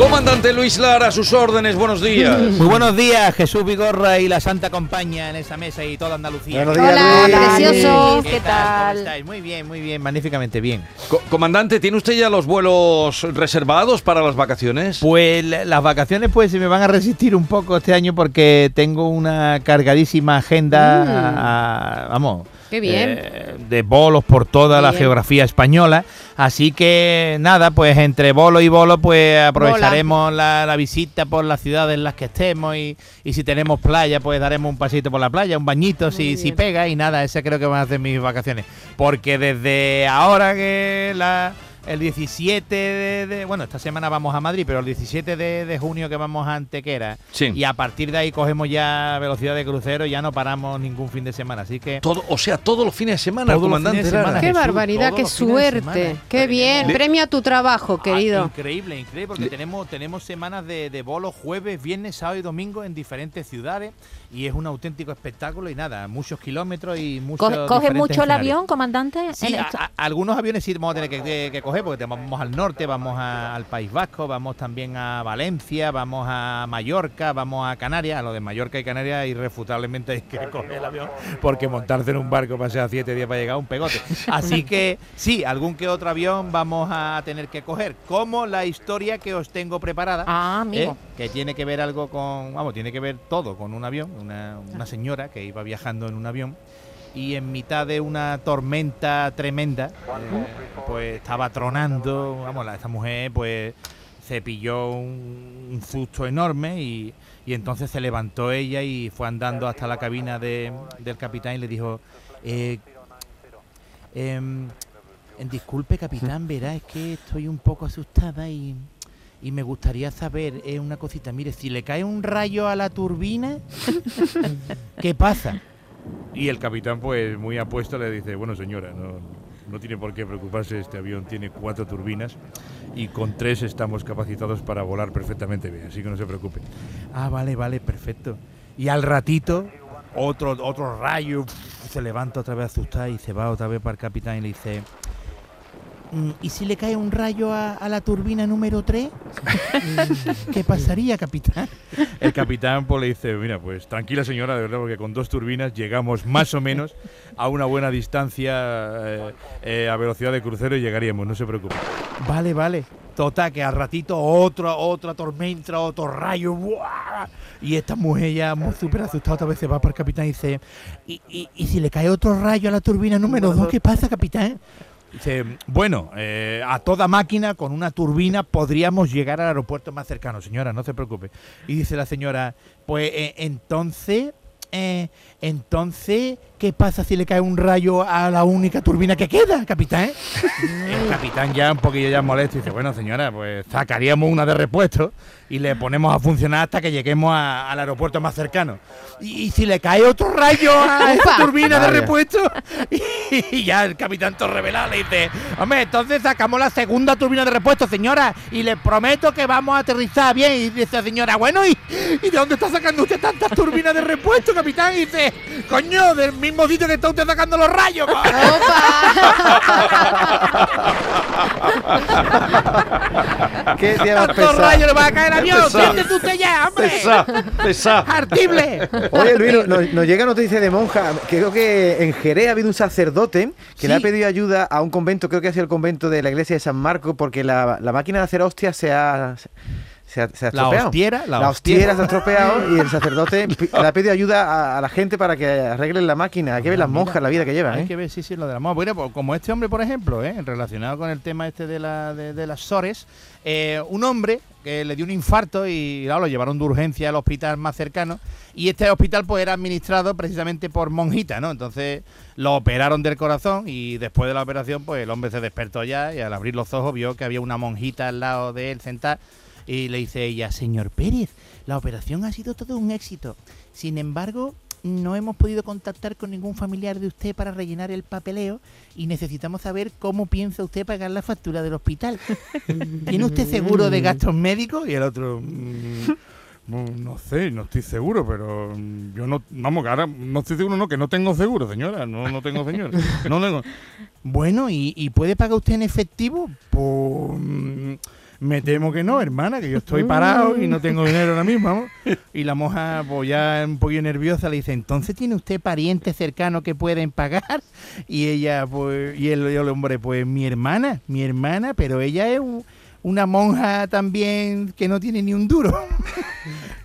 Comandante Luis Lara, a sus órdenes, buenos días. Muy buenos días, Jesús Vigorra y la Santa Compañía en esa mesa y toda Andalucía. Buenos días, Hola, Luis. precioso. ¿Qué, ¿Qué tal? ¿Cómo tal? estáis? Muy bien, muy bien, magníficamente bien. Co- comandante, ¿tiene usted ya los vuelos reservados para las vacaciones? Pues la- las vacaciones pues se me van a resistir un poco este año porque tengo una cargadísima agenda, Mm. a- vamos, Qué bien. eh, de bolos por toda la Bien. geografía española. Así que nada, pues entre bolo y bolo pues aprovecharemos la, la visita por las ciudades en las que estemos y, y si tenemos playa pues daremos un pasito por la playa, un bañito si, si bien. pega y nada, ese creo que van a ser mis vacaciones. Porque desde ahora que la... El 17 de, de- Bueno, esta semana vamos a Madrid, pero el 17 de, de junio que vamos a Antequera. Sí. Y a partir de ahí cogemos ya velocidad de crucero y ya no paramos ningún fin de semana. Así que Todo, o sea, todos los fines de semana, Todos los comandante fines de semana. Qué Jesús, barbaridad, qué suerte. Qué bien. Le- Premia tu trabajo, Ah, querido. increíble, increíble, porque Le- tenemos, tenemos semanas de, de bolos jueves, viernes, sábado y domingo en diferentes ciudades y es un auténtico espectáculo y nada, muchos kilómetros y muchos ¿Coge, coge mucho el avión, comandante? Sí, En a- esto- a- algunos aviones sí vamos a tener que, que- que coger porque vamos al norte, vamos a- al País Vasco, vamos también a Valencia, vamos a Mallorca, vamos a Canarias. A lo de Mallorca y Canarias irrefutablemente hay que coger el avión porque montarse en un barco para ser a siete días para llegar a un pegote. Así que sí, algún que otro avión vamos a tener que coger, como la historia que os tengo preparada. Ah, amigo. ¿eh? que tiene que ver algo con, vamos, tiene que ver todo con un avión, una, una señora que iba viajando en un avión y en mitad de una tormenta tremenda, pues estaba tronando, vamos, la- esta mujer pues se pilló un, un susto enorme y, y entonces se levantó ella y fue andando hasta la cabina de- del capitán y le dijo, eh, em, disculpe capitán, verá, es que estoy un poco asustada y, y me gustaría saber eh, una cosita. Mire, si le cae un rayo a la turbina, ¿qué pasa? Y el capitán, pues muy apuesto, le dice, bueno señora, no, no tiene por qué preocuparse, este avión tiene cuatro turbinas y con tres estamos capacitados para volar perfectamente bien, así que no se preocupe. Ah, vale, vale, perfecto. Y al ratito, otro, otro rayo, se levanta otra vez asustada y se va otra vez para el capitán y le dice... "Mm, ¿Y si le cae un rayo a, a la turbina número 3? ¿Qué pasaría, capitán? El capitán pues, le dice, mira, pues tranquila señora, de verdad, porque con dos turbinas llegamos más o menos a una buena distancia eh, eh, a velocidad de crucero y llegaríamos, no se preocupe. Vale, vale. Total, que al ratito otra, otra tormenta, otro rayo. ¡buah! Y esta mujer ya muy súper asustada otra vez se va para el capitán y dice, ¿y, y, y si le cae otro rayo a la turbina número 2, qué pasa, capitán? Dice, bueno, eh, a toda máquina con una turbina podríamos llegar al aeropuerto más cercano, señora, no se preocupe. Y dice la señora, pues eh, entonces, eh, entonces, ¿qué pasa si le cae un rayo a la única turbina que queda, capitán? El capitán ya un poquillo ya molesto dice, bueno señora, pues sacaríamos una de repuesto y le ponemos a funcionar hasta que lleguemos a- al aeropuerto más cercano. Y, y si le cae otro rayo a esta Ufa. turbina de repuesto, y, ya el capitán Torrevelado le dice, hombre, entonces sacamos la segunda turbina de repuesto, señora, y le prometo que vamos a aterrizar bien. Y dice señora, bueno, ¿y, ¿y de dónde está sacando usted tantas turbinas de repuesto, capitán? Y dice, coño, del mismo sitio que está usted sacando los rayos. pa". ¿Qué día más ¡Tantos pesado? rayos le va a caer avión! pesado. ¡Siéntese usted ya, hombre! Pesa, pesa. ¡Artible! Oye, Luis, no- nos, nos llega noticia de monja. Creo que en Jerez ha habido un sacerdote que le ha Sí. pedido ayuda a un convento, creo que ha sido el convento de la iglesia de San Marco, porque la, la máquina de hacer hostias se ha, se ha, se ha La estropeado. hostiera, la La hostiera hostiera. se ha estropeado y el sacerdote le ha pedido ayuda a, a la gente para que arreglen la máquina. Hay que ver las monjas, la vida que llevan. Hay ¿eh? que ver, sí, sí, lo de la moda. Bueno, pues, como este hombre, por ejemplo, ¿eh? relacionado con el tema este de, la, de, de las SORES, eh, un hombre que le dio un infarto y claro, lo llevaron de urgencia al hospital más cercano y este hospital pues era administrado precisamente por monjitas, ¿no? Entonces lo operaron del corazón y después de la operación pues el hombre se despertó ya y al abrir los ojos vio que había una monjita al lado de él sentada y le dice ella, señor Pérez, la operación ha sido todo un éxito. Sin embargo, no hemos podido contactar con ningún familiar de usted para rellenar el papeleo y necesitamos saber cómo piensa usted pagar la factura del hospital. ¿Tiene usted seguro de gastos médicos? Y el otro... "Mm, No, no sé, no estoy seguro, pero mm, yo no, vamos, ahora no estoy seguro, no, que no tengo seguro, señora, no, no tengo señora. No tengo. Bueno, ¿y, y puede pagar usted en efectivo? Pues mm, me temo que no, hermana, que yo estoy parado y no tengo dinero ahora mismo. Y la monja, pues ya un poquito nerviosa, le dice, ¿entonces tiene usted parientes cercanos que pueden pagar? Y ella, pues, y el, el hombre, pues mi hermana, mi hermana, pero ella es un- una monja también que no tiene ni un duro.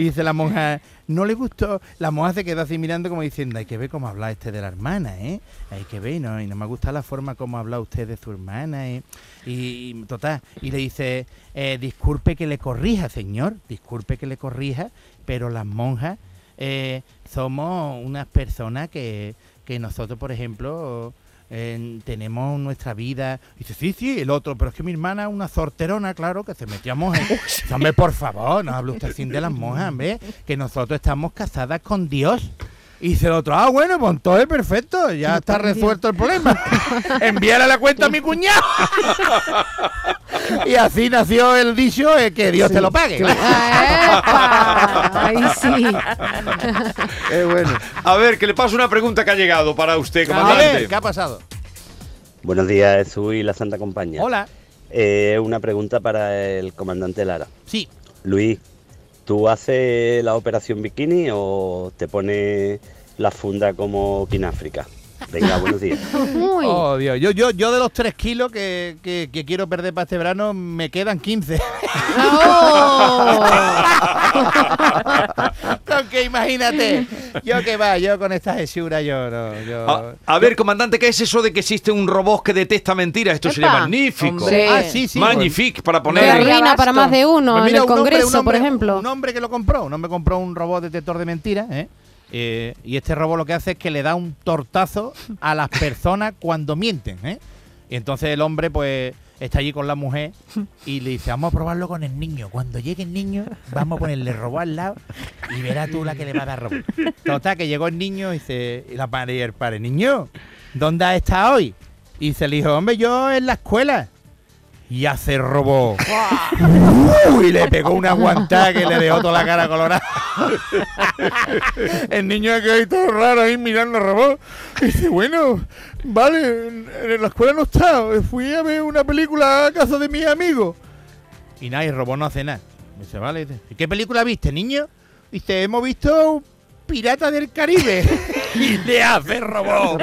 Y dice la monja, no le gustó. La monja se quedó así mirando como diciendo, hay que ver cómo habla este de la hermana, ¿eh? Hay que ver, ¿no? Y no me gusta la forma como habla usted de su hermana, ¿eh? Y, y, total, y le dice, eh, disculpe que le corrija, señor, disculpe que le corrija, pero las monjas eh, somos unas personas que, que nosotros, por ejemplo, eh, tenemos nuestra vida. Y dice, sí, sí, el otro, pero es que mi hermana es una sorterona, claro, que se metió a. Dice, hombre, por favor, no hable usted así de las monjas, que nosotros estamos casadas con Dios. Y dice el otro, ah, bueno, pues entonces perfecto, ya está resuelto el problema. Envíale la cuenta a mi cuñado. y así nació el dicho eh, que Dios te lo pague. ¡Epa! Ahí sí. Es bueno. A ver, que le paso una pregunta que ha llegado para usted, A comandante. ver, ¿qué ha pasado? Buenos días, Jesús y la Santa Compañía. Hola. Eh, una pregunta para el comandante Lara. Sí, Luis, ¿tú haces la operación bikini o te pones la funda como Kináfrica? Venga, buenos días. Uy. Oh, Dios. Yo, yo, yo de los 3 kilos que, que- que quiero perder para este verano, me quedan 15. ¡Oh! Aunque imagínate, yo que va, yo con esta hesura, yo no. Yo... A, a ver, comandante, ¿qué es eso de que existe un robot que detecta mentiras? Esto sería Epa, magnífico. hombre. Ah, sí, sí. Magnifique para Que poner. arruina para más de uno Pues en el un hombre- Congreso, un hombre- por ejemplo. Un hombre que lo compró, un hombre compró un robot detector de mentiras, ¿eh? Eh, y este robot lo que hace es que le da un tortazo a las personas cuando mienten, ¿eh? Y entonces el hombre, pues, está allí con la mujer y le dice, vamos a probarlo con el niño. Cuando llegue el niño, vamos a ponerle robot al lado y verás tú la que le va a dar robot. Total, que llegó el niño y dice, la madre y el padre, niño, ¿dónde has estado hoy? Y dice el hijo, hombre, yo en la escuela. Y hace robot. Uy, le pegó una guantada que le dejó toda la cara colorada. El niño quedó ahí todo raro ahí mirando el robot. Y dice, bueno, vale, en, la escuela no está. Fui a ver una película a casa de mis amigos. Y nada, y robot no hace nada. Dice, vale. ¿Y qué película viste, niño? Dice, hemos visto Pirata del Caribe. y le hace robot.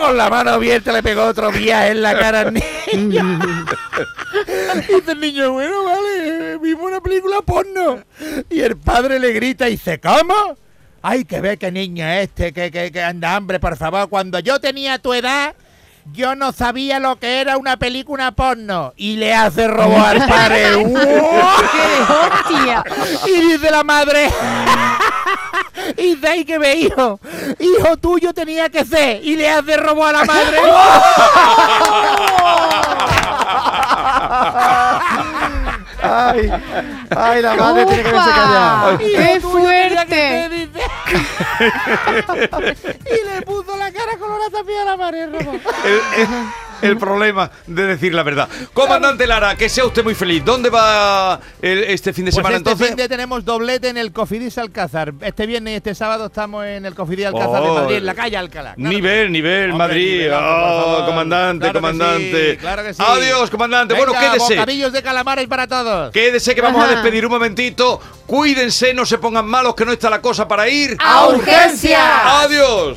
Con la mano abierta le pegó otro viaje en la cara al niño. Dice el niño, bueno, vale, vimos una película porno. Y el padre le grita y dice, ¿cómo? Ay, que ve qué niño es este, que, que, que anda hambre, por favor. Cuando yo tenía tu edad, yo no sabía lo que era una película porno. Y le hace robo al padre. ¡Qué hostia! Y dice la madre. Y de ahí que ve, hijo. Hijo tuyo tenía que ser. Y le hace robo a la madre. Ay, ay, la madre tiene que callado. Hijo ¡Qué fuerte! y le puso la cara colorada también a la madre. el robo. El, problema de decir la verdad. Comandante Lara, que sea usted muy feliz. ¿Dónde va el- este fin de Pues semana este entonces? fin de tenemos doblete en el Cofidis Alcázar. Este viernes y este sábado estamos en el Cofidis Alcázar de Oh, Madrid, en la calle Alcalá. Claro nivel, que- nivel, Hombre, Madrid. por Oh, comandante, Claro que comandante. sí, claro que sí. Adiós, comandante. Venga, bueno, quédese. bocadillos de calamares para todos. Quédese que vamos a Ajá. despedir un momentito. Cuídense, no se pongan malos, que no está la cosa para ir. ¡A urgencia! Adiós.